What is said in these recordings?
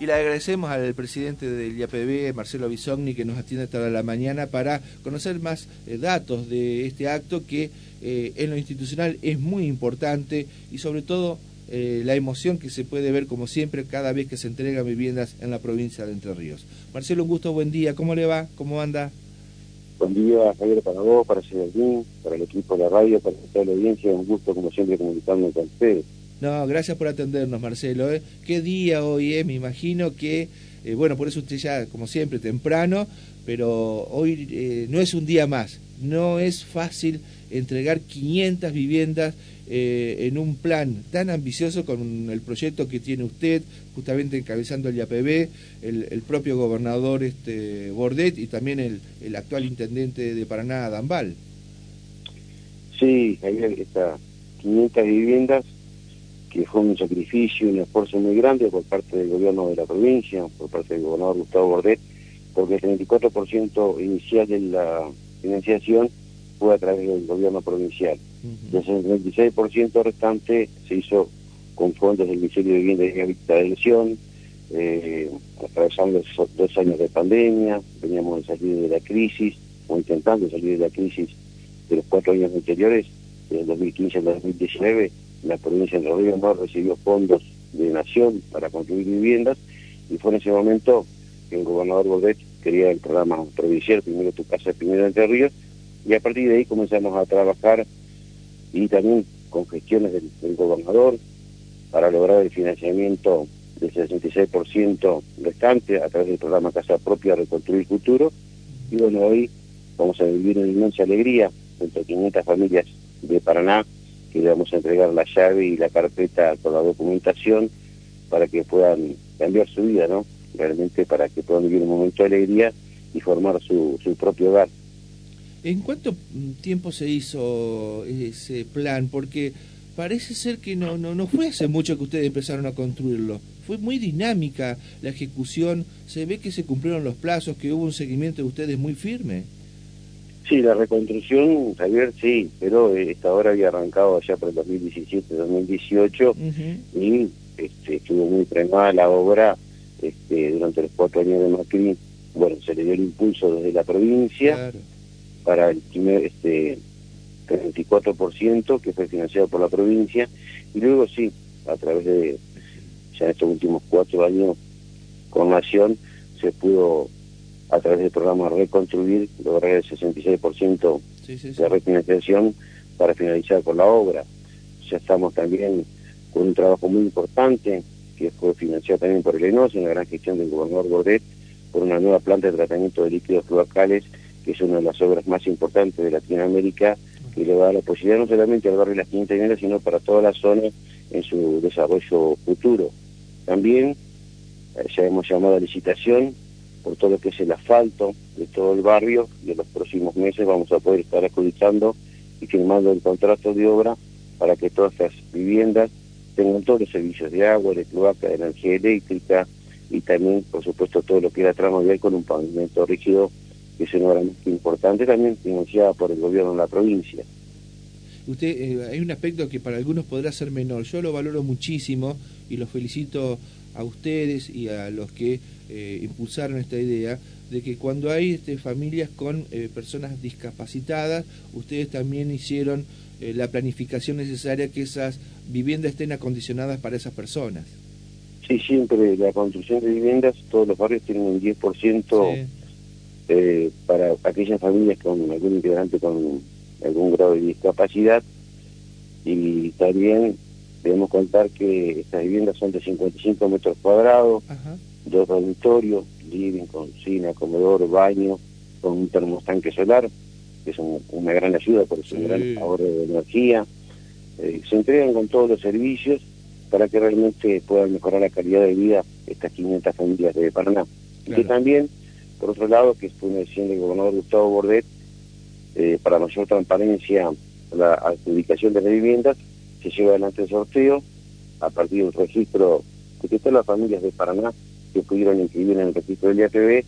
Y le agradecemos al presidente del IAPB, Marcelo Bisogni, que nos atiende hasta la mañana para conocer más eh, datos de este acto que eh, en lo institucional es muy importante y sobre todo eh, la emoción que se puede ver como siempre cada vez que se entregan viviendas en la provincia de Entre Ríos. Marcelo, un gusto, buen día. ¿Cómo le va? ¿Cómo anda? Buen día, Javier, para vos, para Sebastián, para el equipo de la radio, para toda la audiencia. Un gusto, como siempre, comunicarme con ustedes. No, gracias por atendernos, Marcelo. ¿eh? Qué día hoy, eh? me imagino que, eh, bueno, por eso usted ya, como siempre, temprano, pero hoy eh, no es un día más. No es fácil entregar 500 viviendas en un plan tan ambicioso con el proyecto que tiene usted, justamente encabezando el IAPB, el, el propio gobernador este, Bordet y también el, el actual intendente de Paraná, Dambal. Sí, ahí está 500 viviendas que fue un sacrificio, un esfuerzo muy grande por parte del gobierno de la provincia, por parte del gobernador Gustavo Bordet, porque el 34% inicial de la financiación fue a través del gobierno provincial. Uh -huh. El 26% restante se hizo con fondos del Ministerio de Vivienda y Rehabilitación, eh, atravesando esos dos años de pandemia, veníamos de salir de la crisis, o intentando salir de la crisis de los cuatro años anteriores, del 2015 al 2019, la provincia de Río no recibió fondos de nación para construir viviendas y fue en ese momento que el gobernador Bordet quería el programa provincial, primero tu casa, primero Entre Ríos, y a partir de ahí comenzamos a trabajar y también con gestiones del, gobernador para lograr el financiamiento del 66% restante a través del programa Casa Propia Reconstruir Futuro. Y bueno, hoy vamos a vivir una inmensa alegría entre 500 familias de Paraná que le vamos a entregar la llave y la carpeta con la documentación para que puedan cambiar su vida, ¿no? Realmente para que puedan vivir un momento de alegría y formar su, su propio hogar. ¿En cuánto tiempo se hizo ese plan? Porque parece ser que no, no, no fue hace mucho que ustedes empezaron a construirlo. Fue muy dinámica la ejecución. Se ve que se cumplieron los plazos, que hubo un seguimiento de ustedes muy firme. Sí, la reconstrucción, Javier, sí, pero esta hora había arrancado allá por el 2017-2018 uh -huh. y este, estuvo muy frenada la obra este, durante los cuatro años de Macri. Bueno, se le dio el impulso desde la provincia claro. para el primer este, 34% que fue financiado por la provincia y luego sí, a través de ya en estos últimos cuatro años con Nación se pudo a través del programa Reconstruir, lograr el 66% sí, sí, sí. de refinanciación para finalizar con la obra. Ya estamos también con un trabajo muy importante que fue financiado también por el ENOS en la gran gestión del gobernador Bordet por una nueva planta de tratamiento de líquidos cloacales que es una de las obras más importantes de Latinoamérica y le va a dar la posibilidad no solamente al barrio de las 500 Mineras, sino para toda la zona en su desarrollo futuro. También eh, ya hemos llamado a licitación por todo lo que es el asfalto de todo el barrio y en los próximos meses vamos a poder estar adjudicando y firmando el contrato de obra para que todas estas viviendas tengan todos los servicios de agua, de cloaca, de energía eléctrica y también, por supuesto, todo lo que era tramo vial con un pavimento rígido, que es una muy importante, también financiada por el gobierno de la provincia. Usted, eh, hay un aspecto que para algunos podrá ser menor, yo lo valoro muchísimo y los felicito a ustedes y a los que eh, impulsaron esta idea de que cuando hay este, familias con eh, personas discapacitadas, ustedes también hicieron eh, la planificación necesaria que esas viviendas estén acondicionadas para esas personas. Sí, siempre la construcción de viviendas, todos los barrios tienen un 10% sí. eh, para aquellas familias con algún integrante con algún grado de discapacidad y también debemos contar que estas viviendas son de 55 metros cuadrados, Ajá. dos dormitorios, living, cocina, comedor, baño, con un termostanque solar, que es un, una gran ayuda por su sí. gran ahorro de energía. Eh, se entregan con todos los servicios para que realmente puedan mejorar la calidad de vida estas 500 familias de Paraná. Claro. Y que también, por otro lado, que fue una decisión del gobernador Gustavo Bordet, eh, para mayor transparencia la adjudicación de las viviendas, se lleva adelante el sorteo a partir del registro de todas las familias de Paraná que pudieron inscribir en el registro del IAPB.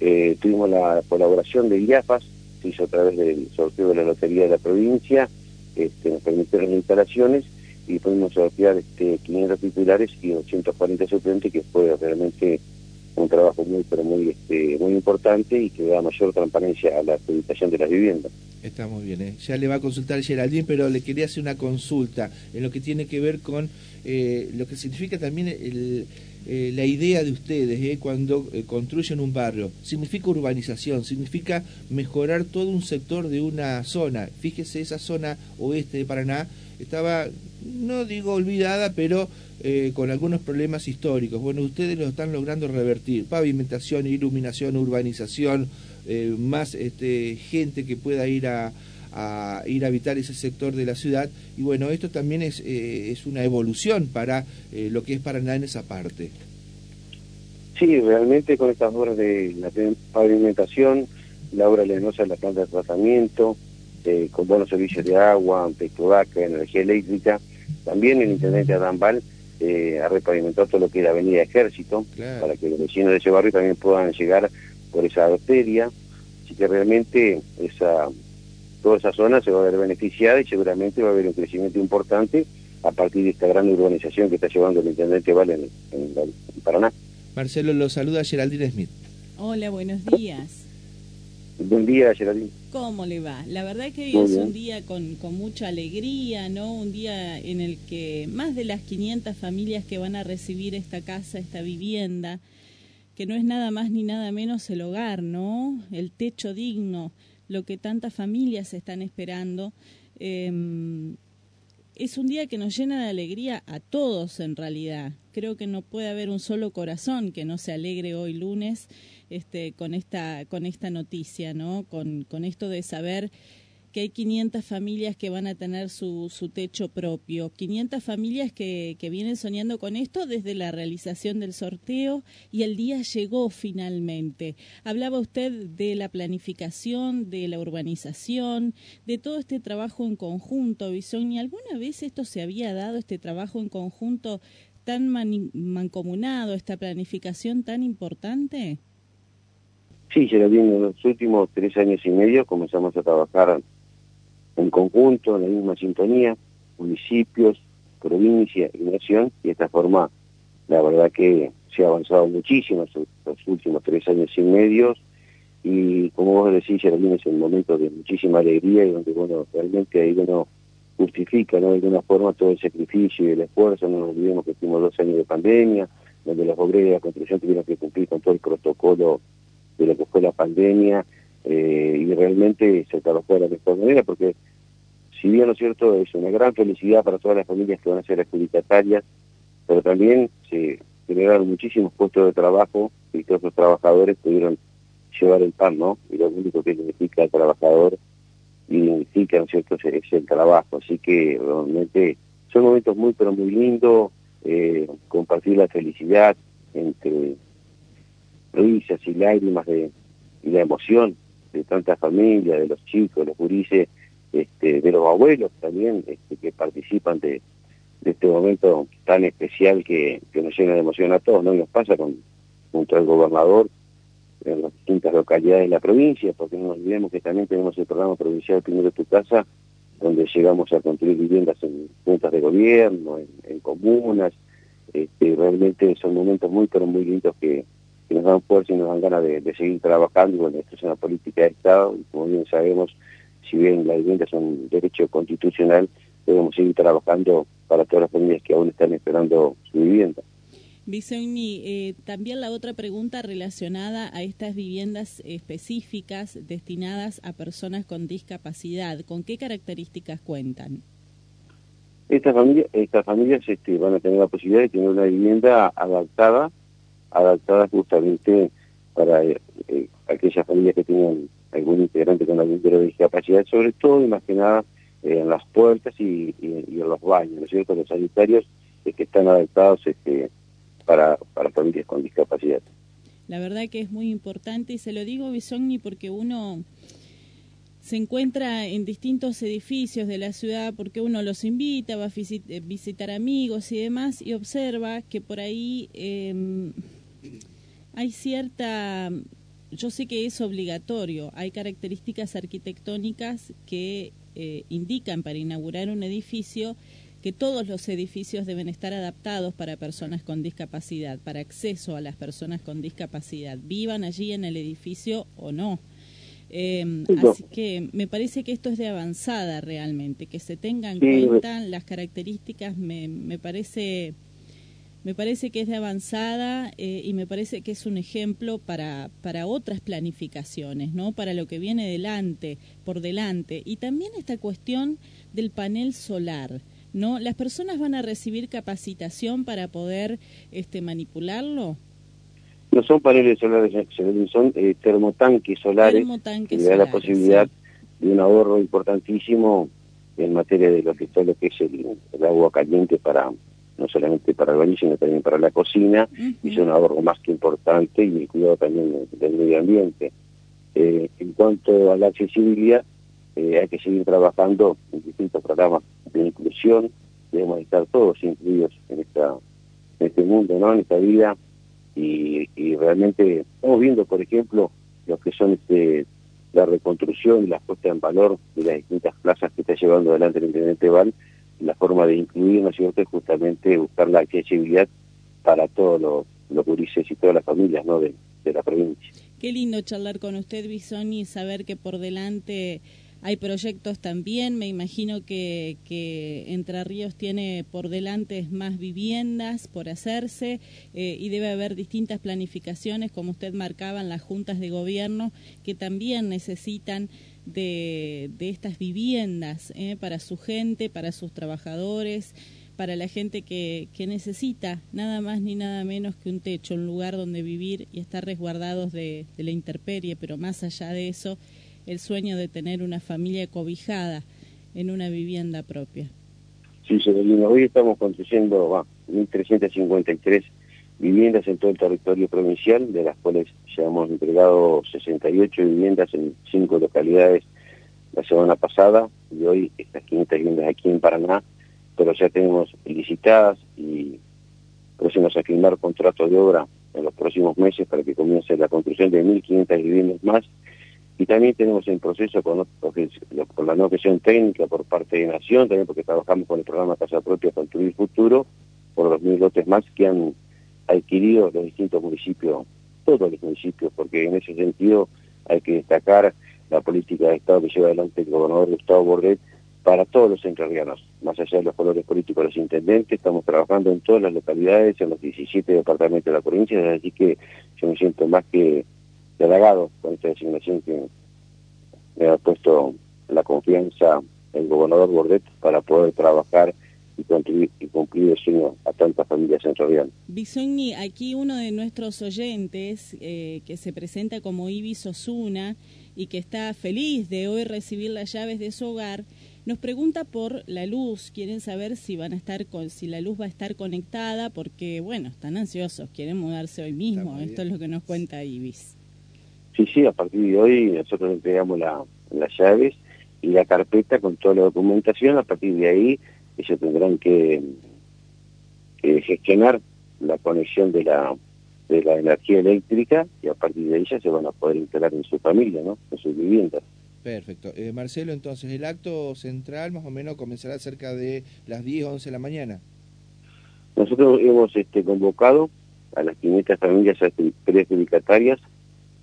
Eh, tuvimos la colaboración de IAFAS, se hizo a través del sorteo de la Lotería de la provincia, este, nos permitieron instalaciones y podemos sortear este, 500 titulares y 240 suplentes, que fue realmente un trabajo muy pero muy este, muy importante y que da mayor transparencia a la acreditación de las viviendas. Está muy bien, ¿eh? ya le va a consultar Geraldine, pero le quería hacer una consulta en lo que tiene que ver con eh, lo que significa también eh, la idea de ustedes eh, cuando eh, construyen un barrio. Significa urbanización, significa mejorar todo un sector de una zona. Fíjese, esa zona oeste de Paraná estaba, no digo olvidada, pero con algunos problemas históricos. Bueno, ustedes lo están logrando revertir. Pavimentación, iluminación, urbanización, más este, gente que pueda ir a, a ir a habitar ese sector de la ciudad. Y bueno, esto también es, eh, es una evolución para eh, lo que es Paraná en esa parte. Sí, realmente con estas obras de la pavimentación, la obra lenosa de la planta de tratamiento, eh, con buenos servicios de agua, petrovaca, energía eléctrica, también el intendente Adán Val ha repavimentado todo lo que es la avenida Ejército, para que los vecinos de ese barrio también puedan llegar por esa arteria. Así que realmente esa toda esa zona se va a ver beneficiada y seguramente va a haber un crecimiento importante a partir de esta gran urbanización que está llevando el intendente Val en, Paraná. Marcelo, lo saluda Geraldine Smith. Hola, buenos días. Buen día, Geraldine. ¿Cómo le va? La verdad que hoy es un día con, con, mucha alegría, ¿no? Un día en el que más de las 500 familias que van a recibir esta casa, esta vivienda, que no es nada más ni nada menos el hogar, ¿no? El techo digno, lo que tantas familias están esperando. Em, es un día que nos llena de alegría a todos en realidad. Creo que no puede haber un solo corazón que no se alegre hoy lunes este, con, esta, con esta noticia, ¿no? Con, con esto de saber que hay 500 familias que van a tener su, su techo propio, 500 familias que, que vienen soñando con esto desde la realización del sorteo y el día llegó finalmente. Hablaba usted de la planificación, de la urbanización, de todo este trabajo en conjunto, ¿Y ¿Alguna vez esto se había dado, este trabajo en conjunto tan mancomunado, esta planificación tan importante? Sí, Geraldine, en los últimos tres años y medio comenzamos a trabajar en conjunto, en la misma sintonía, municipios, provincia y nación, y de esta forma la verdad que se ha avanzado muchísimo en los últimos tres años y medio, y como vos decís, Geraldine, es un momento de muchísima alegría y donde, bueno, realmente ahí uno justifica, ¿no? De alguna forma todo el sacrificio y el esfuerzo, no nos olvidemos que tuvimos dos años de pandemia, donde los obreros de la construcción tuvieron que cumplir con todo el protocolo de lo que fue la pandemia, eh, y realmente se trabajó de la mejor manera porque si bien no es cierto es una gran felicidad para todas las familias que van a ser adjudicatarias pero también se generaron muchísimos puestos de trabajo y todos los trabajadores pudieron llevar el pan, ¿no? Y lo único que significa el trabajador identifica, ¿no es cierto?, es el trabajo. Así que realmente son momentos muy, pero muy lindos, eh, compartir la felicidad entre risas y lágrimas de, y la emoción de tantas familias, de los chicos, los gurises, este, de los abuelos también este, que participan de, este momento tan especial que, nos llena de emoción a todos, ¿no? Nos pasa con, junto al gobernador en las distintas localidades de la provincia, porque no olvidemos que también tenemos el programa provincial Primero Tu Casa, donde llegamos a construir viviendas en juntas de gobierno, en, comunas, este, realmente son momentos muy, pero muy lindos que, que nos dan fuerza y nos dan ganas de, seguir trabajando. Bueno, esto es una política de Estado y como bien sabemos, si bien la vivienda es un derecho constitucional, debemos seguir trabajando para todas las familias que aún están esperando su vivienda. Bisogni, eh, también la otra pregunta relacionada a estas viviendas específicas destinadas a personas con discapacidad, ¿con qué características cuentan? Estas familias, estas familias este, van a tener la posibilidad de tener una vivienda adaptada adaptadas justamente para eh, eh, aquellas familias que tienen algún integrante con algún tipo de discapacidad, sobre todo y más que nada eh, en las puertas y, en los baños, ¿no es cierto? Los sanitarios que están adaptados este, para, para familias con discapacidad. La verdad que es muy importante y se lo digo, Bisogni, porque uno se encuentra en distintos edificios de la ciudad porque uno los invita, va a visitar amigos y demás y observa que por ahí eh, hay cierta, yo sé que es obligatorio, hay características arquitectónicas que eh, indican para inaugurar un edificio que todos los edificios deben estar adaptados para personas con discapacidad, para acceso a las personas con discapacidad, vivan allí en el edificio o no. Eh, así que me parece que esto es de avanzada realmente, que se tengan en cuenta las características, me, me parece me parece que es de avanzada eh, y me parece que es un ejemplo para, para otras planificaciones, ¿no? Para lo que viene delante, por delante. Y también esta cuestión del panel solar, ¿no? ¿Las personas van a recibir capacitación para poder este, manipularlo? No son paneles solares, son eh, termotanques solares que le da la posibilidad de un ahorro importantísimo en materia de lo que, todo lo que es el, agua caliente para no solamente para el baño, sino también para la cocina, y es un ahorro más que importante y el cuidado también del medio ambiente. Eh, en cuanto a la accesibilidad, eh, hay que seguir trabajando en distintos programas de inclusión, debemos estar todos incluidos en esta en este mundo, ¿no? en esta vida, y, realmente estamos viendo, por ejemplo, lo que son este, la reconstrucción y la puesta en valor de las distintas plazas que está llevando adelante el intendente Val, la forma de incluir, ¿no es justamente buscar la accesibilidad para todos los, los gurises y todas las familias, ¿no?, de, de la provincia. Qué lindo charlar con usted, Bisoni, y saber que por delante hay proyectos también, me imagino que, que Entre Ríos tiene por delante más viviendas por hacerse eh, y debe haber distintas planificaciones, como usted marcaba en las juntas de gobierno, que también necesitan de, de estas viviendas eh, para su gente, para sus trabajadores, para la gente que, que necesita nada más ni nada menos que un techo, un lugar donde vivir y estar resguardados de, la intemperie, pero más allá de eso, el sueño de tener una familia cobijada en una vivienda propia. Sí, señorina, hoy estamos construyendo 1.353 viviendas en todo el territorio provincial, de las cuales ya hemos entregado 68 viviendas en cinco localidades la semana pasada y hoy estas 500 viviendas aquí en Paraná, pero ya tenemos licitadas y próximos a firmar contratos de obra en los próximos meses para que comience la construcción de 1.500 viviendas más. Y también tenemos en proceso con, con la nueva gestión técnica por parte de Nación, también porque trabajamos con el programa Casa Propia Construir Futuro, por los mil lotes más que han adquirido los distintos municipios, todos los municipios, porque en ese sentido hay que destacar la política de Estado que lleva adelante el gobernador Gustavo Bordet para todos los entrerrianos, más allá de los colores políticos de los intendentes, estamos trabajando en todas las localidades, en los 17 departamentos de la provincia, así que yo me siento más que halagado con esta designación que me ha puesto la confianza el gobernador Bordet para poder trabajar y cumplir, y cumplir el sueño a tantas familias centralianas. Bisogni, aquí uno de nuestros oyentes eh, que se presenta como Ibis Osuna y que está feliz de hoy recibir las llaves de su hogar, nos pregunta por la luz, quieren saber si van a estar con, si la luz va a estar conectada, porque bueno, están ansiosos, quieren mudarse hoy mismo, esto es lo que nos cuenta Ibis. Sí, sí, a partir de hoy nosotros entregamos la, las llaves y la carpeta con toda la documentación, a partir de ahí ellos tendrán que, gestionar la conexión de la de la energía eléctrica y a partir de ya se van a poder instalar en su familia, ¿no? en sus viviendas. Perfecto. Eh, Marcelo, entonces, el acto central más o menos comenzará cerca de las 10 o 11 de la mañana. Nosotros hemos este, convocado a las 500 familias predicatarias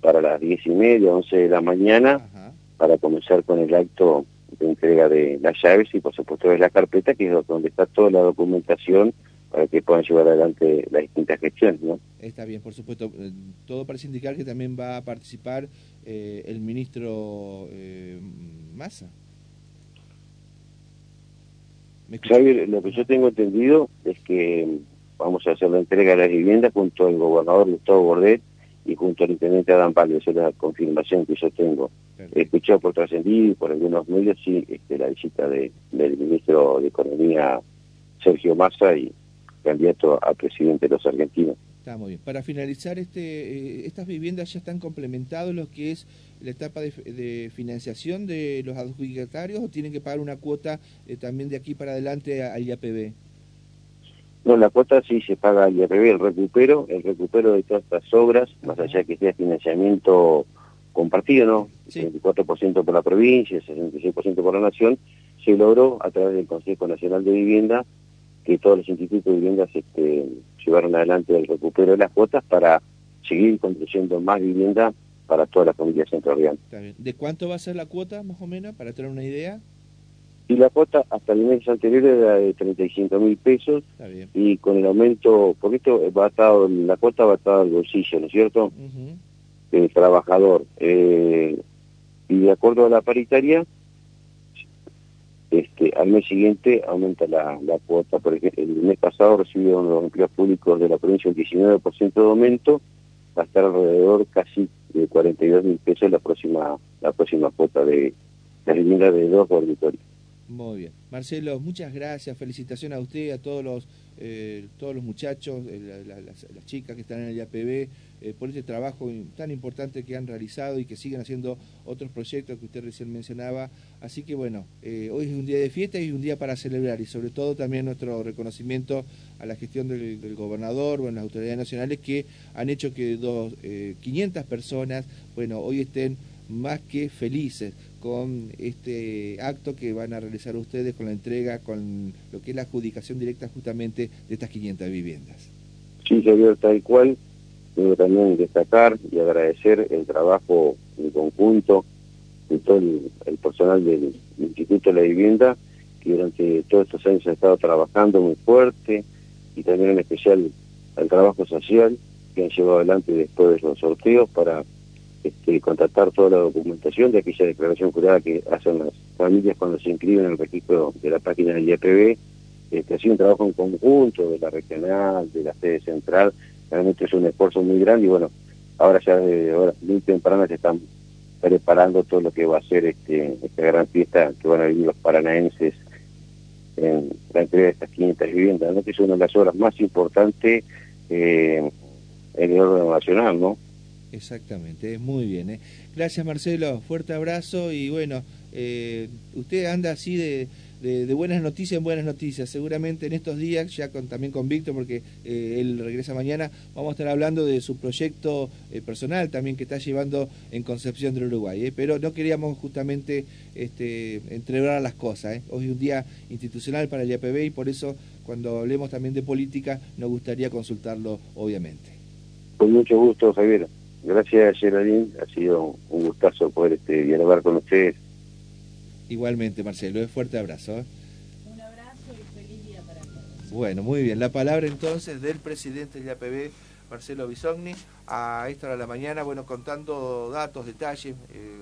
para las diez y media, once de la mañana, para comenzar con el acto de entrega de las llaves y por supuesto de la carpeta, que es donde está toda la documentación para que puedan llevar adelante las distintas gestiones. ¿no? Está bien, por supuesto. Eh, todo parece indicar que también va a participar eh, el ministro eh, Massa. Javier, lo que yo tengo entendido es que vamos a hacer la entrega de las viviendas junto al gobernador Gustavo Bordet y junto al intendente Adán Pablo, esa es la confirmación que yo tengo. He escuchado por trascendido y por algunos medios, sí, este, la visita de, del ministro de Economía, Sergio Massa, y candidato a presidente de los argentinos. Está muy bien. Para finalizar, este, eh, estas viviendas ya están complementados lo que es la etapa de, financiación de los adjudicatarios o tienen que pagar una cuota eh, también de aquí para adelante al IAPB? No, la cuota sí se paga al IRB, el recupero, el recupero de todas estas obras, más allá que sea financiamiento compartido, ¿no? Sí. 24% por la provincia, 66% por la nación, se logró a través del Consejo Nacional de Vivienda que todos los institutos de viviendas este, llevaron adelante el recupero de las cuotas para seguir construyendo más vivienda para todas las familias centralianas. ¿De cuánto va a ser la cuota, más o menos, para tener una idea? Y la cuota hasta el mes anterior era de 35 mil pesos y con el aumento, porque esto va atado, la cuota va atada al bolsillo, ¿no es cierto? Del trabajador. Eh, y de acuerdo a la paritaria, este, al mes siguiente aumenta la, cuota. Por ejemplo, el mes pasado recibieron los empleos públicos de la provincia un 19% de aumento, va a estar alrededor casi de 42 mil pesos la próxima la próxima cuota de la vivienda de dos dormitorios. Muy bien. Marcelo, muchas gracias. Felicitaciones a usted, a todos los, eh, todos los muchachos, eh, las, chicas que están en el IAPB, eh, por este trabajo tan importante que han realizado y que siguen haciendo otros proyectos que usted recién mencionaba. Así que bueno, hoy es un día de fiesta y un día para celebrar y sobre todo también nuestro reconocimiento a la gestión del, gobernador, bueno, las autoridades nacionales que han hecho que dos, 500 personas, bueno, hoy estén más que felices con este acto que van a realizar ustedes con la entrega, con lo que es la adjudicación directa justamente de estas 500 viviendas. Sí, Javier, tal cual. Quiero también destacar y agradecer el trabajo en conjunto de todo el, personal del Instituto de la Vivienda, que durante todos estos años ha estado trabajando muy fuerte, y también en especial el trabajo social que han llevado adelante después de los sorteos para este, contactar toda la documentación de aquella declaración jurada que hacen las familias cuando se inscriben en el registro de la página del IAPB. Este, ha sido un trabajo en conjunto de la regional, de la sede central, realmente es un esfuerzo muy grande y bueno, ahora ya de horas muy tempranas se están preparando todo lo que va a ser este, esta gran fiesta que van a vivir los paranaenses en la entrega de estas 500 viviendas, ¿no? que es una de las obras más importantes eh, en el orden nacional, ¿no? Exactamente, muy bien. ¿eh? Gracias Marcelo, fuerte abrazo y bueno, eh, usted anda así de, buenas noticias en buenas noticias. Seguramente en estos días, ya con, también con Víctor, porque eh, él regresa mañana, vamos a estar hablando de su proyecto personal también que está llevando en Concepción del Uruguay. Pero no queríamos justamente este, entregar las cosas. Hoy es un día institucional para el IAPB y por eso cuando hablemos también de política nos gustaría consultarlo, obviamente. Con mucho gusto, Javier. Gracias, Geraldine. Ha sido un gustazo poder este, dialogar con ustedes. Igualmente, Marcelo. Un fuerte abrazo. ¿eh? Un abrazo y feliz día para todos. Bueno, muy bien. La palabra entonces del presidente del APB, Marcelo Bisogni, a esta hora de la mañana, bueno, contando datos, detalles. Eh,